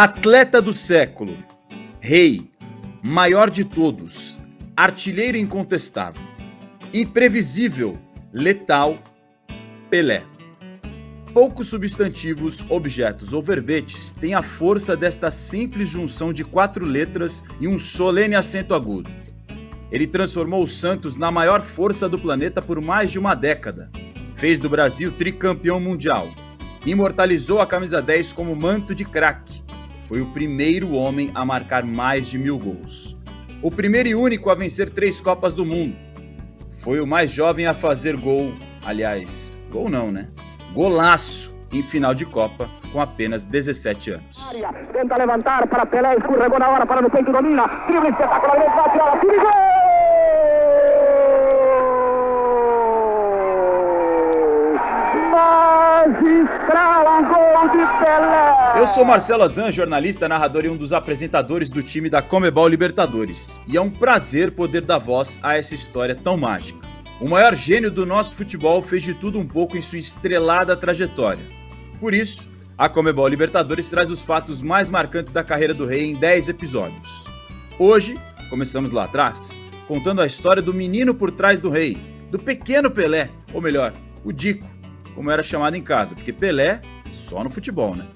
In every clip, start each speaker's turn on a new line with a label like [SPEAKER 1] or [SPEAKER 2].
[SPEAKER 1] Atleta do século, rei, maior de todos, artilheiro incontestável, imprevisível, letal, Pelé. Poucos substantivos, objetos ou verbetes têm a força desta simples junção de quatro letras e um solene acento agudo. Ele transformou o Santos na maior força do planeta por mais de uma década. Fez do Brasil tricampeão mundial. Imortalizou a camisa 10 como manto de craque foi o primeiro homem a marcar mais de mil gols. O primeiro e único a vencer três Copas do Mundo. Foi o mais jovem a fazer gol, aliás, gol não, né? Golaço em final de Copa com apenas 17 anos.
[SPEAKER 2] Tenta levantar para Pelé, escorregou na hora para no peito, domina, gol! magistral gol de Pelé.
[SPEAKER 1] Eu sou Marcelo Azan, jornalista, narrador e um dos apresentadores do time da Comebol Libertadores. E é um prazer poder dar voz a essa história tão mágica. O maior gênio do nosso futebol fez de tudo um pouco em sua estrelada trajetória. Por isso, a Comebol Libertadores traz os fatos mais marcantes da carreira do rei em 10 episódios. Hoje, começamos lá atrás, contando a história do menino por trás do rei, do pequeno Pelé, ou melhor, o Dico, como era chamado em casa, porque Pelé só no futebol, né?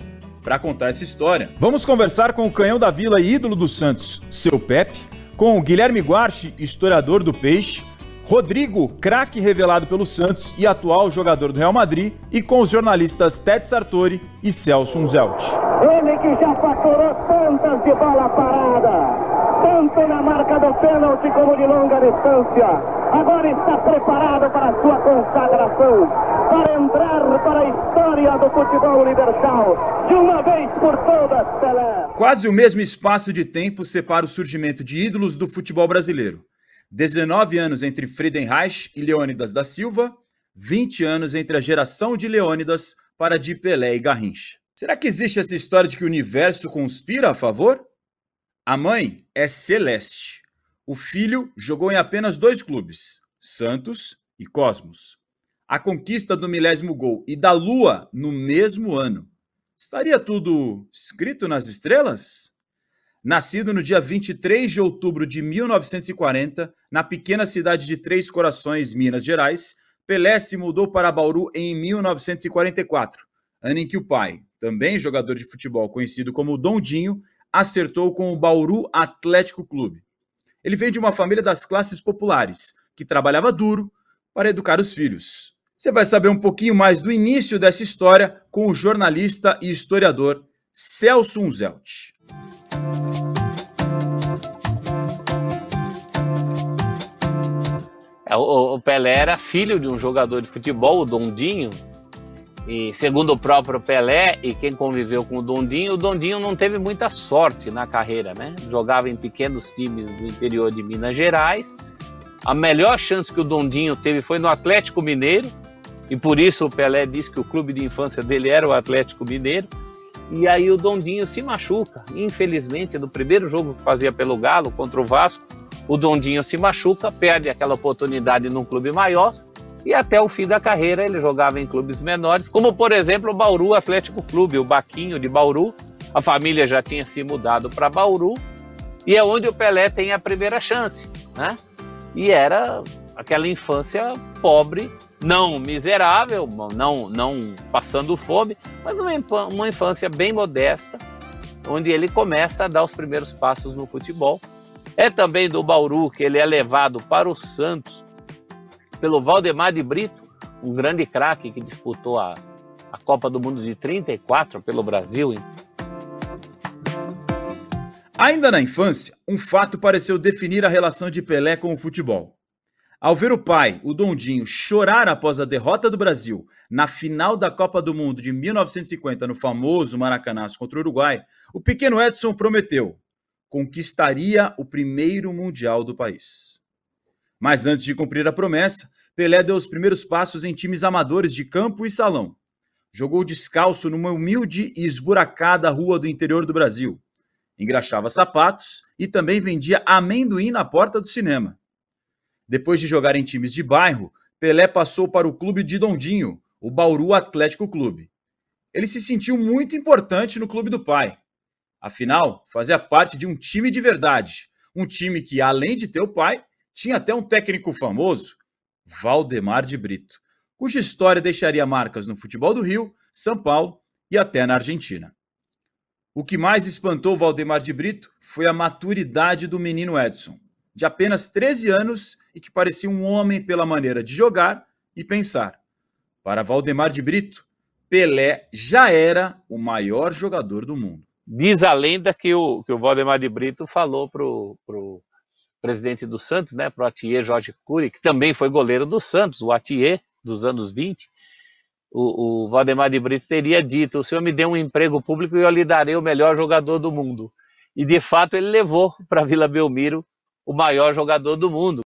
[SPEAKER 1] Para contar essa história, vamos conversar com o canhão da Vila e ídolo do Santos, seu Pepe, com o Guilherme Guarchi, historiador do Peixe, Rodrigo, craque revelado pelo Santos e atual jogador do Real Madrid, e com os jornalistas Ted Sartori e Celso Unzelt.
[SPEAKER 2] Ele que já faturou tantas de bola parada, tanto na marca do pênalti como de longa distância, agora está preparado para a sua consagração para entrar para a história do futebol universal. De uma vez por todas, Pelé.
[SPEAKER 1] Quase o mesmo espaço de tempo separa o surgimento de ídolos do futebol brasileiro. 19 anos entre Friedenreich e Leônidas da Silva, 20 anos entre a geração de Leônidas para de Pelé e Garrincha. Será que existe essa história de que o universo conspira a favor? A mãe é Celeste. O filho jogou em apenas dois clubes, Santos e Cosmos a conquista do milésimo gol e da Lua no mesmo ano. Estaria tudo escrito nas estrelas? Nascido no dia 23 de outubro de 1940, na pequena cidade de Três Corações, Minas Gerais, Pelé se mudou para Bauru em 1944, ano em que o pai, também jogador de futebol conhecido como Dondinho, acertou com o Bauru Atlético Clube. Ele veio de uma família das classes populares, que trabalhava duro para educar os filhos. Você vai saber um pouquinho mais do início dessa história com o jornalista e historiador Celso Unzelt.
[SPEAKER 3] É, o Pelé era filho de um jogador de futebol, o Dondinho, e segundo o próprio Pelé e quem conviveu com o Dondinho, o Dondinho não teve muita sorte na carreira, né? Jogava em pequenos times do interior de Minas Gerais. A melhor chance que o Dondinho teve foi no Atlético Mineiro, e por isso o Pelé disse que o clube de infância dele era o Atlético Mineiro. E aí o Dondinho se machuca. Infelizmente, no primeiro jogo que fazia pelo Galo contra o Vasco, o Dondinho se machuca, perde aquela oportunidade num clube maior e até o fim da carreira ele jogava em clubes menores, como por exemplo o Bauru Atlético Clube, o Baquinho de Bauru. A família já tinha se mudado para Bauru e é onde o Pelé tem a primeira chance, né? E era aquela infância pobre, não miserável, não, não passando fome, mas uma, uma infância bem modesta, onde ele começa a dar os primeiros passos no futebol. É também do Bauru que ele é levado para o Santos pelo Valdemar de Brito, um grande craque que disputou a, a Copa do Mundo de 34 pelo Brasil.
[SPEAKER 1] Ainda na infância, um fato pareceu definir a relação de Pelé com o futebol. Ao ver o pai, o Dondinho, chorar após a derrota do Brasil na final da Copa do Mundo de 1950 no famoso Maracanã contra o Uruguai, o pequeno Edson prometeu conquistaria o primeiro mundial do país. Mas antes de cumprir a promessa, Pelé deu os primeiros passos em times amadores de campo e salão. Jogou descalço numa humilde e esburacada rua do interior do Brasil. Engraxava sapatos e também vendia amendoim na porta do cinema. Depois de jogar em times de bairro, Pelé passou para o clube de Dondinho, o Bauru Atlético Clube. Ele se sentiu muito importante no clube do pai. Afinal, fazia parte de um time de verdade. Um time que, além de ter o pai, tinha até um técnico famoso, Valdemar de Brito, cuja história deixaria marcas no futebol do Rio, São Paulo e até na Argentina. O que mais espantou Valdemar de Brito foi a maturidade do menino Edson, de apenas 13 anos e que parecia um homem pela maneira de jogar e pensar. Para Valdemar de Brito, Pelé já era o maior jogador do mundo.
[SPEAKER 3] Diz a lenda que o, que o Valdemar de Brito falou para o presidente do Santos, né, para o Atier Jorge Cury, que também foi goleiro do Santos, o Atier dos anos 20, o, o Valdemar de Brito teria dito: o senhor me deu um emprego público e eu lhe darei o melhor jogador do mundo. E de fato ele levou para Vila Belmiro o maior jogador do mundo.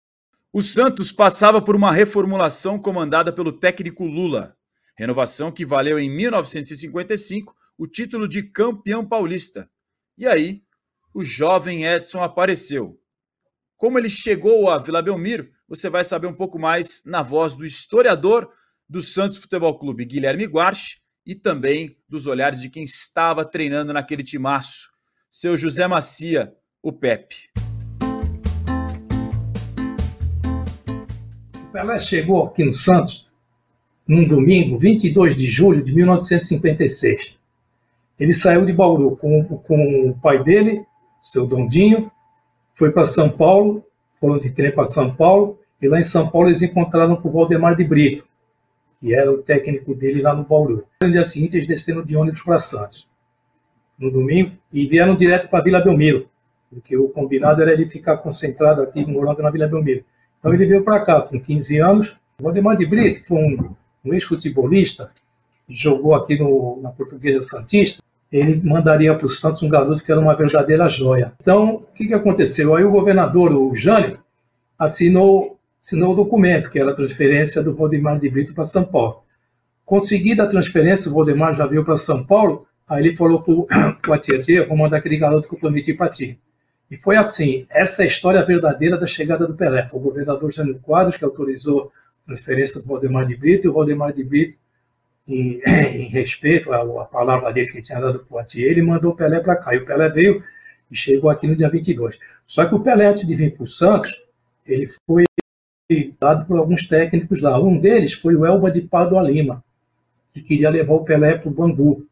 [SPEAKER 1] O Santos passava por uma reformulação comandada pelo técnico Lula, renovação que valeu em 1955 o título de campeão paulista. E aí, o jovem Edson apareceu. Como ele chegou a Vila Belmiro, você vai saber um pouco mais na voz do historiador do Santos Futebol Clube, Guilherme Guarche, e também dos olhares de quem estava treinando naquele timaço, seu José Macia, o Pepe.
[SPEAKER 4] Pelé chegou aqui no Santos num domingo, 22 de julho de 1956. Ele saiu de Bauru com, com o pai dele, seu Dondinho, foi para São Paulo, foram de trem para São Paulo, e lá em São Paulo eles encontraram com o Valdemar de Brito, que era o técnico dele lá no Bauru. No dia seguinte, eles desceram de ônibus para Santos, no domingo, e vieram direto para Vila Belmiro, porque o combinado era ele ficar concentrado aqui, morando na Vila Belmiro. Então ele veio para cá com 15 anos. O Valdemar de Brito foi um, um ex-futebolista, jogou aqui no, na Portuguesa Santista, ele mandaria para o Santos um garoto que era uma verdadeira joia. Então, o que, que aconteceu? Aí o governador, o Jânio, assinou assinou o documento, que era a transferência do Valdemar de Brito para São Paulo. Conseguida a transferência, o Valdemar já veio para São Paulo, aí ele falou para o Atier, vou mandar aquele garoto que eu prometi para ti. E foi assim, essa é a história verdadeira da chegada do Pelé. Foi o governador Jânio Quadros que autorizou a transferência do Valdemar de Brito, e o Valdemar de Brito, em, em respeito à, à, palavra dele que tinha dado para o ele mandou o Pelé para cá. E o Pelé veio e chegou aqui no dia 22. Só que o Pelé, antes de vir para o Santos, ele foi dado por alguns técnicos lá. Um deles foi o Elba de Padua Lima, que queria levar o Pelé para o Bangu.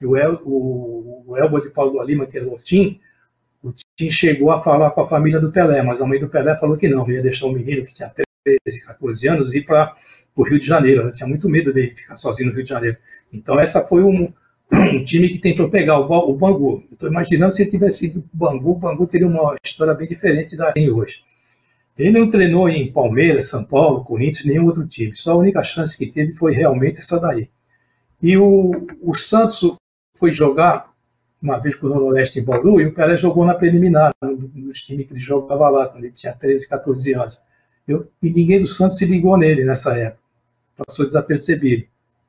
[SPEAKER 4] E o, El, o, o Elba de Padua Lima, que era o Tim, o Tim chegou a falar com a família do Pelé, mas a mãe do Pelé falou que não, ia deixar o menino que tinha 13, 14 anos ir para o Rio de Janeiro. Ela tinha muito medo dele ficar sozinho no Rio de Janeiro. Então, essa foi um, um time que tentou pegar o, o Bangu. Estou imaginando se ele tivesse ido o Bangu, o Bangu teria uma história bem diferente da hoje. Ele não treinou em Palmeiras, São Paulo, Corinthians, nenhum outro time. Só a única chance que teve foi realmente essa daí. E o, o Santos foi jogar uma vez com o Noroeste em Bauru e o Pelé jogou na preliminar, nos times que ele jogava lá, quando ele tinha 13, 14 anos. Eu, e ninguém do Santos se ligou nele nessa época. Passou desapercebido.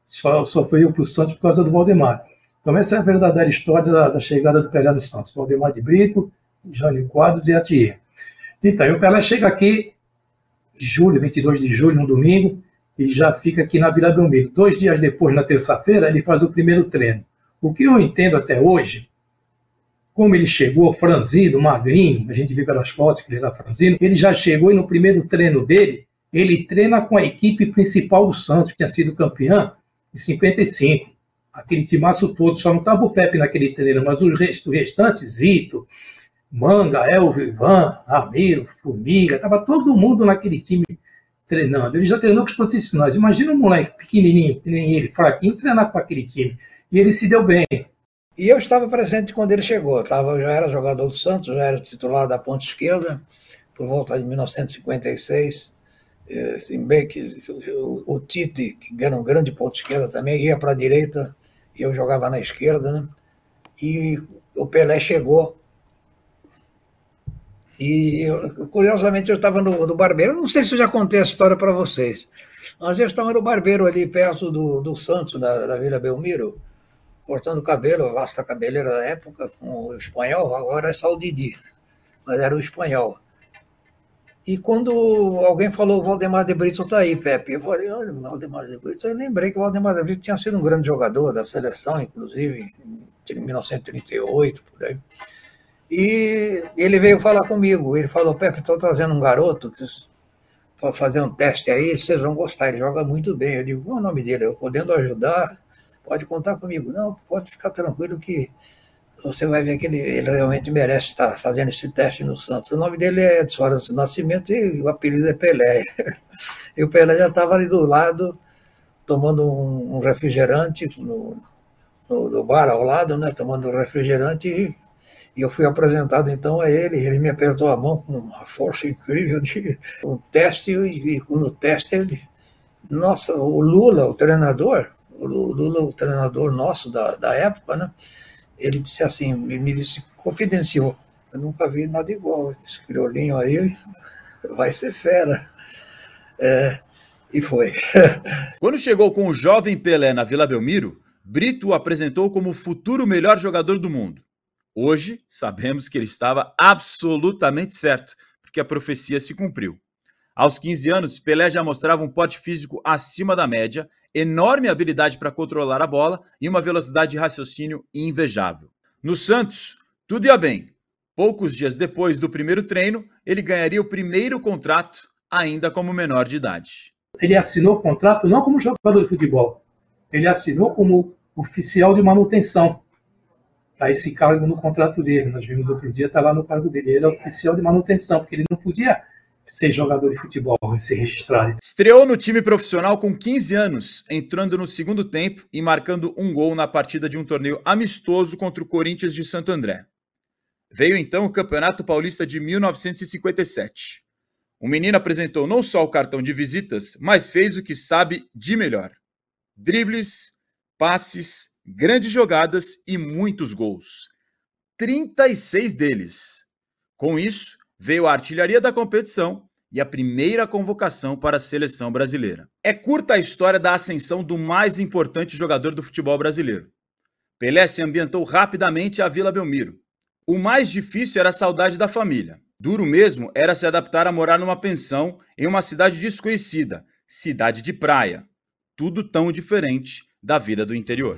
[SPEAKER 4] Só, só foi eu para o Santos por causa do Valdemar. Então, essa é a verdadeira história da, da chegada do Pelé no Santos. Valdemar de Brito, Jânio Quadros e Atier. Então, e o Pelé chega aqui, julho, 22 de julho, um domingo, e já fica aqui na Vila Belmiro. Dois dias depois, na terça-feira, ele faz o primeiro treino. O que eu entendo até hoje, como ele chegou franzido, magrinho, a gente vê pelas fotos que ele era franzino, ele já chegou e no primeiro treino dele, ele treina com a equipe principal do Santos, que tinha sido campeã em 55. Aquele timaço todo, só não estava o Pepe naquele treino, mas os restantes, Zito, Manga, Elvio, Ivan, Ramiro, Formiga, estava todo mundo naquele time treinando. Ele já treinou com os profissionais. Imagina um moleque pequenininho, que nem ele, fraquinho, treinar com aquele time. E ele se deu bem.
[SPEAKER 5] E eu estava presente quando ele chegou. Eu, eu já era jogador do Santos, já era titular da ponta esquerda, por volta de 1956. Assim, bem que o, o Tite, que era um grande ponto esquerda também, ia para a direita e eu jogava na esquerda. Né? E o Pelé chegou e, eu, curiosamente, eu estava no, no, barbeiro, não sei se eu já contei a história para vocês, mas eu estava no barbeiro ali perto do, do Santos, da, da Vila Belmiro, cortando cabelo, vasta cabeleira da época, com o espanhol, agora é só o Didi, mas era o espanhol. E quando alguém falou, o Valdemar de Brito está aí, Pepe, eu falei, olha, o Valdemar de Brito, eu lembrei que o Valdemar de Brito tinha sido um grande jogador da seleção, inclusive, em 1938, por aí. E ele veio falar comigo. Ele falou: Pepe, estou trazendo um garoto para fazer um teste aí, vocês vão gostar. Ele joga muito bem. Eu digo: qual é o nome dele? Eu podendo ajudar, pode contar comigo. Não, pode ficar tranquilo que você vai ver que ele, ele realmente merece estar fazendo esse teste no Santos. O nome dele é Edson Arantes Nascimento e o apelido é Pelé. E o Pelé já estava ali do lado, tomando um refrigerante no, no, no, bar ao lado, né, tomando um refrigerante, e, e, eu fui apresentado então a ele, ele me apertou a mão com uma força incrível de um teste, e, e no teste ele, nossa, o Lula, o treinador, o Lula, o treinador nosso da, da época, né, ele disse assim, me disse, confidenciou, eu nunca vi nada igual, esse criolinho aí vai ser fera. É, e foi.
[SPEAKER 1] Quando chegou com o jovem Pelé na Vila Belmiro, Brito o apresentou como o futuro melhor jogador do mundo. Hoje, sabemos que ele estava absolutamente certo, porque a profecia se cumpriu. Aos 15 anos, Pelé já mostrava um porte físico acima da média, enorme habilidade para controlar a bola e uma velocidade de raciocínio invejável. No Santos, tudo ia bem. Poucos dias depois do primeiro treino, ele ganharia o primeiro contrato ainda como menor de idade.
[SPEAKER 4] Ele assinou o contrato não como jogador de futebol, ele assinou como oficial de manutenção. Está esse cargo no contrato dele. Nós vimos outro dia, está lá no cargo dele. Ele é oficial de manutenção, porque ele não podia ser jogador de futebol, ser registrado.
[SPEAKER 1] Estreou no time profissional com 15 anos, entrando no segundo tempo e marcando um gol na partida de um torneio amistoso contra o Corinthians de Santo André. Veio então o Campeonato Paulista de 1957. O menino apresentou não só o cartão de visitas, mas fez o que sabe de melhor: dribles, passes, grandes jogadas e muitos gols. 36 deles. Com isso, veio a artilharia da competição e a primeira convocação para a seleção brasileira. É curta a história da ascensão do mais importante jogador do futebol brasileiro. Pelé se ambientou rapidamente à Vila Belmiro. O mais difícil era a saudade da família. Duro mesmo era se adaptar a morar numa pensão em uma cidade desconhecida, cidade de praia. Tudo tão diferente da vida do interior.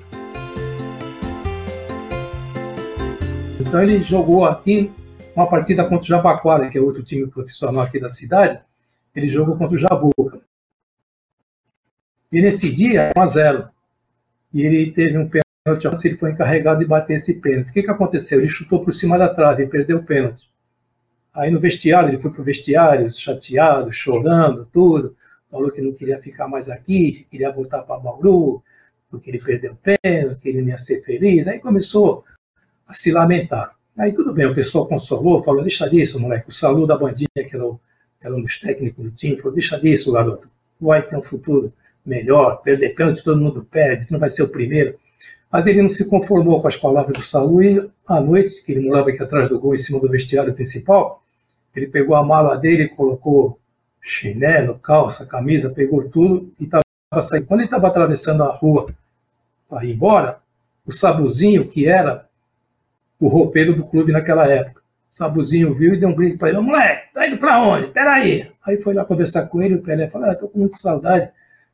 [SPEAKER 4] Então ele jogou aqui uma partida contra o Jabaquara, que é outro time profissional aqui da cidade. Ele jogou contra o Jabuca. E nesse dia, 1 a 0 E ele teve um pênalti, ele foi encarregado de bater esse pênalti. O que, que aconteceu? Ele chutou por cima da trave e perdeu o pênalti. Aí no vestiário, ele foi pro vestiário, chateado, chorando, tudo. Falou que não queria ficar mais aqui, que queria voltar para Bauru, porque ele perdeu pênalti, que ele não ia ser feliz. Aí começou a se lamentar. Aí tudo bem, o pessoal consolou, falou, deixa disso, moleque. O Salu da Bandinha, que era, o, era um dos técnicos do time, falou, deixa disso, garoto. Vai ter um futuro melhor, perder pênalti todo mundo perde, tu não vai ser o primeiro. Mas ele não se conformou com as palavras do Salu e, à noite, que ele morava aqui atrás do gol, em cima do vestiário principal, ele pegou a mala dele, colocou chinelo, calça, camisa, pegou tudo e estava saindo. Quando ele estava atravessando a rua para ir embora, o Sabuzinho, que era o roupeiro do clube naquela época, o Sabuzinho viu e deu um grito para ele: Moleque, tá indo para onde? Peraí. Aí foi lá conversar com ele. O Pelé falou: ah, Estou com muita saudade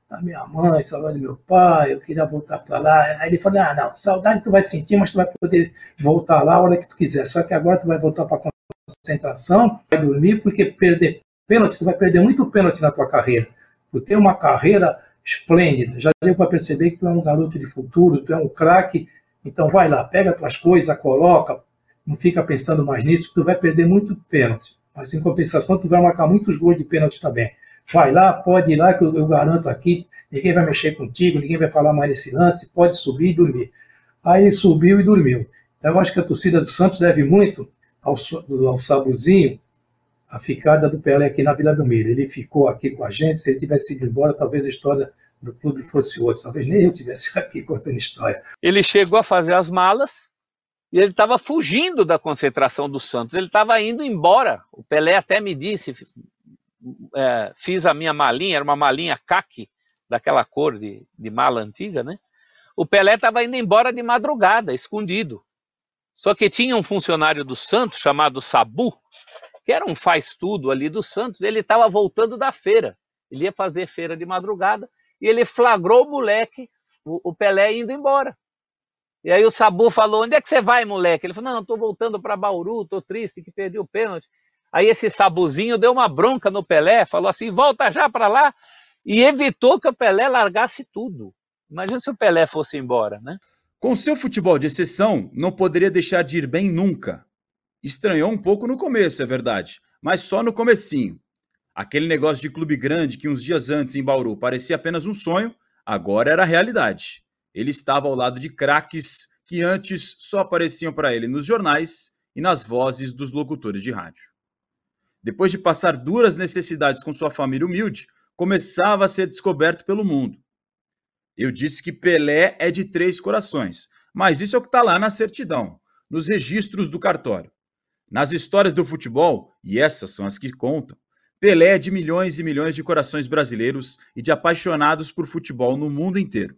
[SPEAKER 4] da minha mãe, saudade do meu pai, eu queria voltar para lá. Aí ele falou: Ah, não, saudade tu vai sentir, mas tu vai poder voltar lá a hora que tu quiser. Só que agora tu vai voltar para concentração, vai dormir, porque perder pênalti, tu vai perder muito pênalti na tua carreira. Tu tem uma carreira esplêndida, já deu para perceber que tu é um garoto de futuro, tu é um craque, então vai lá, pega tuas coisas, coloca, não fica pensando mais nisso, tu vai perder muito pênalti. Mas em compensação, tu vai marcar muitos gols de pênalti também. Vai lá, pode ir lá, que eu, eu garanto aqui, ninguém vai mexer contigo, ninguém vai falar mais nesse lance, pode subir e dormir. Aí ele subiu e dormiu. Então, eu acho que a torcida do Santos deve muito ao, ao Sabuzinho a ficada do Pelé aqui na Vila Belmiro. Ele ficou aqui com a gente, se ele tivesse ido embora, talvez a história do clube fosse outra, talvez nem eu tivesse aqui contando história.
[SPEAKER 3] Ele chegou a fazer as malas e ele estava fugindo da concentração do Santos, ele estava indo embora. O Pelé até me disse, é, fiz a minha malinha, era uma malinha caque, daquela cor de, de mala antiga, né? O Pelé estava indo embora de madrugada, escondido. Só que tinha um funcionário do Santos chamado Sabu, que era um faz-tudo ali do Santos, ele estava voltando da feira. Ele ia fazer feira de madrugada e ele flagrou o moleque, o, o Pelé, indo embora. E aí o Sabu falou: onde é que você vai, moleque? Ele falou: não, estou voltando para Bauru, estou triste que perdi o pênalti. Aí esse Sabuzinho deu uma bronca no Pelé, falou assim: volta já para lá, e evitou que o Pelé largasse tudo. Imagina se o Pelé fosse embora, né?
[SPEAKER 1] Com seu futebol de exceção, não poderia deixar de ir bem nunca. Estranhou um pouco no começo, é verdade, mas só no comecinho. Aquele negócio de clube grande que uns dias antes em Bauru parecia apenas um sonho, agora era realidade. Ele estava ao lado de craques que antes só apareciam para ele nos jornais e nas vozes dos locutores de rádio. Depois de passar duras necessidades com sua família humilde, começava a ser descoberto pelo mundo. Eu disse que Pelé é de três corações, mas isso é o que está lá na certidão, nos registros do cartório. Nas histórias do futebol, e essas são as que contam, Pelé é de milhões e milhões de corações brasileiros e de apaixonados por futebol no mundo inteiro.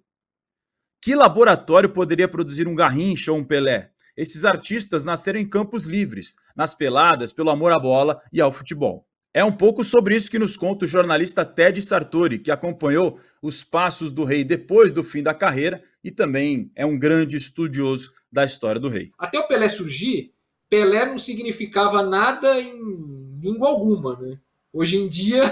[SPEAKER 1] Que laboratório poderia produzir um Garrincha ou um Pelé? Esses artistas nasceram em campos livres, nas peladas, pelo amor à bola e ao futebol. É um pouco sobre isso que nos conta o jornalista Ted Sartori, que acompanhou os passos do rei depois do fim da carreira e também é um grande estudioso da história do rei.
[SPEAKER 6] Até o Pelé surgir, Pelé não significava nada em língua alguma, né? Hoje em dia,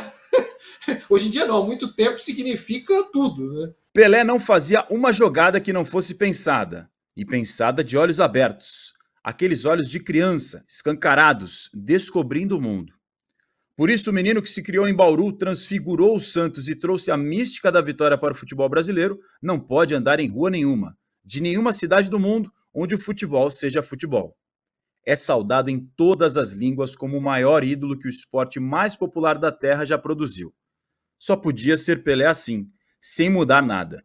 [SPEAKER 6] hoje em dia não, muito tempo significa tudo, né?
[SPEAKER 1] Pelé não fazia uma jogada que não fosse pensada, e pensada de olhos abertos, aqueles olhos de criança, escancarados, descobrindo o mundo. Por isso, o menino que se criou em Bauru, transfigurou o Santos e trouxe a mística da vitória para o futebol brasileiro, não pode andar em rua nenhuma, de nenhuma cidade do mundo onde o futebol seja futebol. É saudado em todas as línguas como o maior ídolo que o esporte mais popular da Terra já produziu. Só podia ser Pelé assim, sem mudar nada.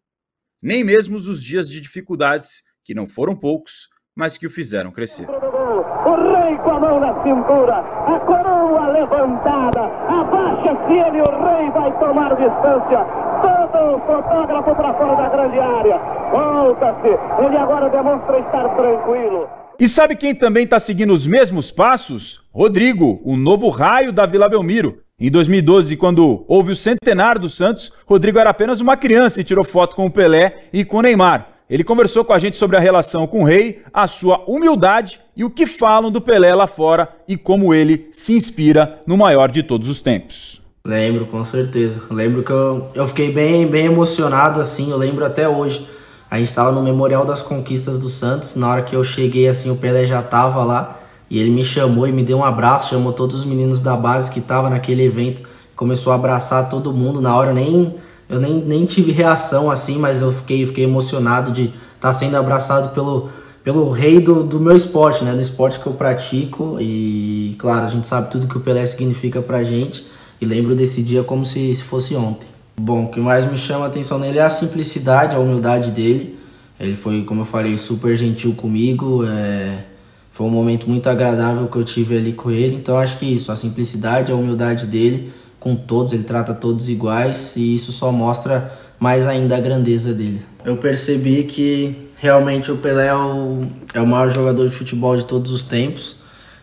[SPEAKER 1] Nem mesmo os dias de dificuldades, que não foram poucos, mas que o fizeram crescer.
[SPEAKER 2] O rei com a mão na cintura, a coroa levantada, abaixa-se ele, o rei vai tomar distância. Todo o fotógrafo para fora da grande área. Volta-se, ele agora demonstra estar tranquilo.
[SPEAKER 1] E sabe quem também está seguindo os mesmos passos? Rodrigo, o novo raio da Vila Belmiro. Em 2012, quando houve o centenário do Santos, Rodrigo era apenas uma criança e tirou foto com o Pelé e com o Neymar. Ele conversou com a gente sobre a relação com o rei, a sua humildade e o que falam do Pelé lá fora e como ele se inspira no maior de todos os tempos.
[SPEAKER 7] Lembro, com certeza. Lembro que eu, eu fiquei bem, bem emocionado, assim, eu lembro até hoje. A gente estava no Memorial das Conquistas do Santos, na hora que eu cheguei, assim, o Pelé já estava lá. E ele me chamou e me deu um abraço, chamou todos os meninos da base que estavam naquele evento, começou a abraçar todo mundo. Na hora eu nem, eu nem, nem tive reação assim, mas eu fiquei, fiquei emocionado de estar tá sendo abraçado pelo, pelo rei do, do meu esporte, né? Do esporte que eu pratico. E claro, a gente sabe tudo que o Pelé significa pra gente. E lembro desse dia como se, se fosse ontem. Bom, o que mais me chama a atenção nele é a simplicidade, a humildade dele. Ele foi, como eu falei, super gentil comigo. É foi um momento muito agradável que eu tive ali com ele. Então acho que isso, a simplicidade, a humildade dele com todos, ele trata todos iguais e isso só mostra mais ainda a grandeza dele. Eu percebi que realmente o Pelé é o, é o maior jogador de futebol de todos os tempos.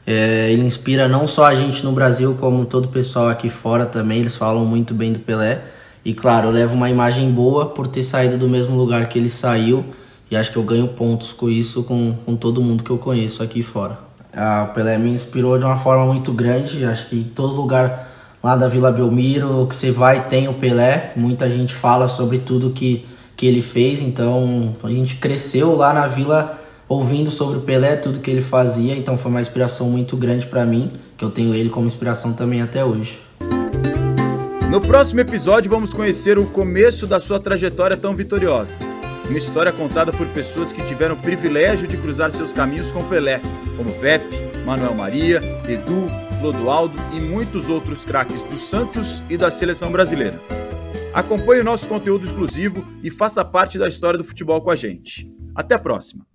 [SPEAKER 7] É, ele inspira não só a gente no Brasil, como todo o pessoal aqui fora também. Eles falam muito bem do Pelé. E claro, eu levo uma imagem boa por ter saído do mesmo lugar que ele saiu e acho que eu ganho pontos com isso com, com todo mundo que eu conheço aqui fora. A Pelé me inspirou de uma forma muito grande. Acho que em todo lugar lá da Vila Belmiro que você vai tem o Pelé. Muita gente fala sobre tudo que, que ele fez. Então a gente cresceu lá na vila ouvindo sobre o Pelé, tudo que ele fazia. Então foi uma inspiração muito grande para mim, que eu tenho ele como inspiração também até hoje.
[SPEAKER 1] No próximo episódio vamos conhecer o começo da sua trajetória tão vitoriosa. Uma história contada por pessoas que tiveram o privilégio de cruzar seus caminhos com Pelé, como Pepe, Manuel Maria, Edu, Clodoaldo e muitos outros craques do Santos e da seleção brasileira. Acompanhe o nosso conteúdo exclusivo e faça parte da história do futebol com a gente. Até a próxima!